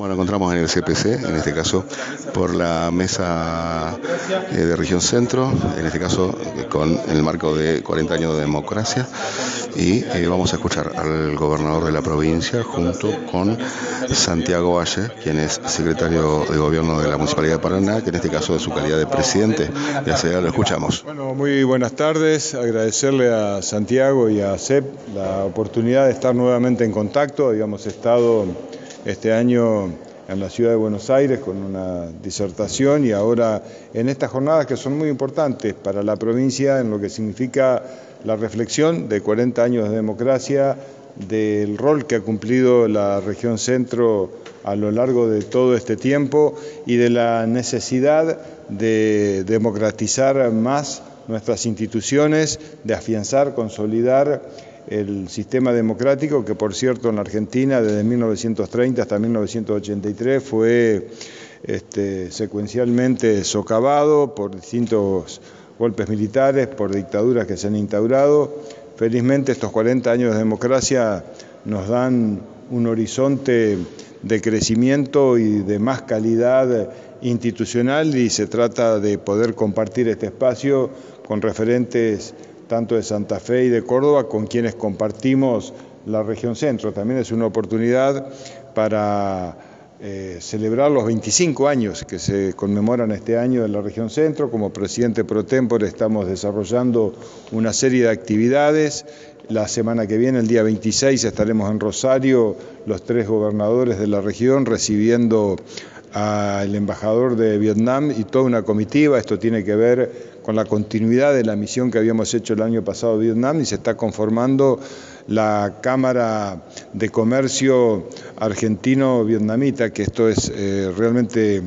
Bueno, encontramos en el CPC, en este caso por la mesa eh, de región centro, en este caso eh, con el marco de 40 años de democracia, y eh, vamos a escuchar al gobernador de la provincia junto con Santiago Valle, quien es secretario de gobierno de la Municipalidad de Paraná, que en este caso es su calidad de presidente. Ya sea, lo escuchamos. Bueno, muy buenas tardes, agradecerle a Santiago y a CEP la oportunidad de estar nuevamente en contacto, habíamos estado este año en la ciudad de Buenos Aires con una disertación y ahora en estas jornadas que son muy importantes para la provincia en lo que significa la reflexión de 40 años de democracia, del rol que ha cumplido la región centro a lo largo de todo este tiempo y de la necesidad de democratizar más nuestras instituciones, de afianzar, consolidar el sistema democrático, que por cierto en la Argentina desde 1930 hasta 1983 fue este, secuencialmente socavado por distintos golpes militares, por dictaduras que se han instaurado. Felizmente estos 40 años de democracia nos dan un horizonte de crecimiento y de más calidad institucional y se trata de poder compartir este espacio con referentes tanto de Santa Fe y de Córdoba, con quienes compartimos la región centro. También es una oportunidad para eh, celebrar los 25 años que se conmemoran este año en la región centro. Como presidente pro tempore estamos desarrollando una serie de actividades. La semana que viene, el día 26, estaremos en Rosario, los tres gobernadores de la región, recibiendo al embajador de Vietnam y toda una comitiva. Esto tiene que ver con la continuidad de la misión que habíamos hecho el año pasado en Vietnam y se está conformando la Cámara de Comercio Argentino-Vietnamita, que esto es eh, realmente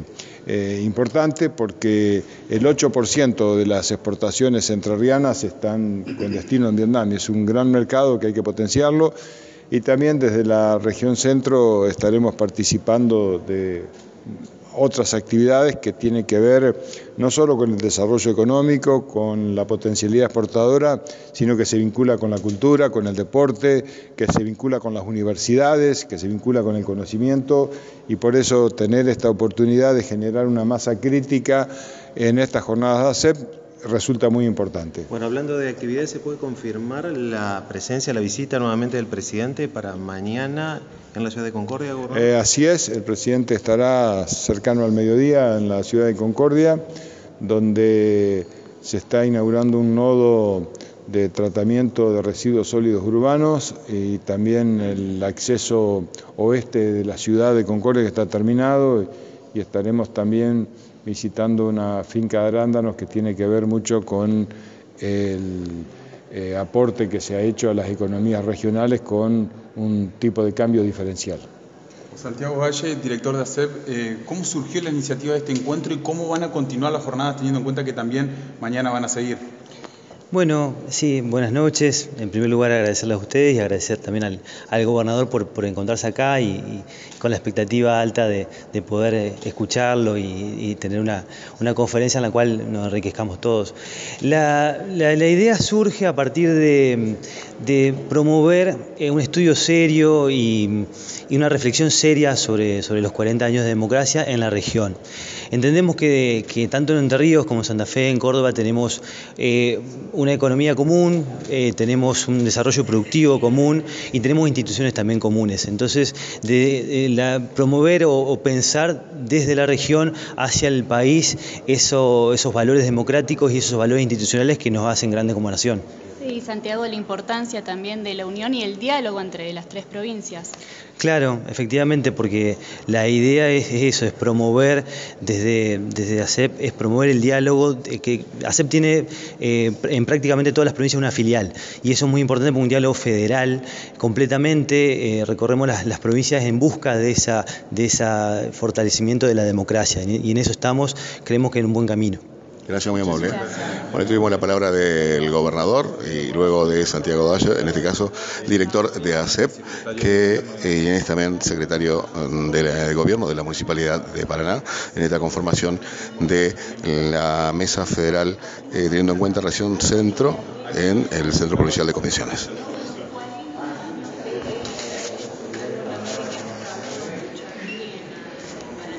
eh, importante porque el 8% de las exportaciones entrerrianas están con destino en Vietnam y es un gran mercado que hay que potenciarlo. Y también desde la región centro estaremos participando de otras actividades que tienen que ver no solo con el desarrollo económico, con la potencialidad exportadora, sino que se vincula con la cultura, con el deporte, que se vincula con las universidades, que se vincula con el conocimiento y por eso tener esta oportunidad de generar una masa crítica en estas jornadas de ACEP resulta muy importante. Bueno, hablando de actividades, ¿se puede confirmar la presencia, la visita nuevamente del presidente para mañana en la ciudad de Concordia? Eh, así es, el presidente estará cercano al mediodía en la ciudad de Concordia, donde se está inaugurando un nodo de tratamiento de residuos sólidos urbanos y también el acceso oeste de la ciudad de Concordia que está terminado y estaremos también visitando una finca de arándanos que tiene que ver mucho con el eh, aporte que se ha hecho a las economías regionales con un tipo de cambio diferencial. Santiago Valle, director de ACEP, eh, ¿cómo surgió la iniciativa de este encuentro y cómo van a continuar las jornadas teniendo en cuenta que también mañana van a seguir? Bueno, sí, buenas noches. En primer lugar, agradecerles a ustedes y agradecer también al, gobernador por, encontrarse acá y, con la expectativa alta de, poder eh, escucharlo y, tener una, conferencia en la cual nos enriquezcamos todos. La, idea surge a partir de, promover eh, un estudio serio y, una reflexión seria sobre, sobre los 40 años de democracia en la región. Entendemos que, tanto en Entre Ríos como en Santa Fe, en Córdoba, tenemos eh, una economía común, eh, tenemos un desarrollo productivo común y tenemos instituciones también comunes. Entonces, de, la, promover o, pensar desde la región hacia el país esos valores democráticos y esos valores institucionales que nos hacen grandes como nación. Sí, Santiago, la importancia también de la unión y el diálogo entre las tres provincias. Claro, efectivamente, porque la idea es, eso, es promover desde, desde ACEP, es promover el diálogo, que ACEP tiene eh, en prácticamente todas las provincias una filial, y eso es muy importante porque un diálogo federal completamente, eh, recorremos las, provincias en busca de esa, de ese fortalecimiento de la democracia, y en eso estamos, creemos que en un buen camino. Gracias, muy amable. Bueno, tuvimos la palabra del gobernador y luego de Santiago Dayo, en este caso director de ACEP, que eh, es también secretario mm, del gobierno de la Municipalidad de Paraná, en esta conformación de la Mesa Federal, eh, teniendo en cuenta Región Centro en el Centro Provincial de Comisiones.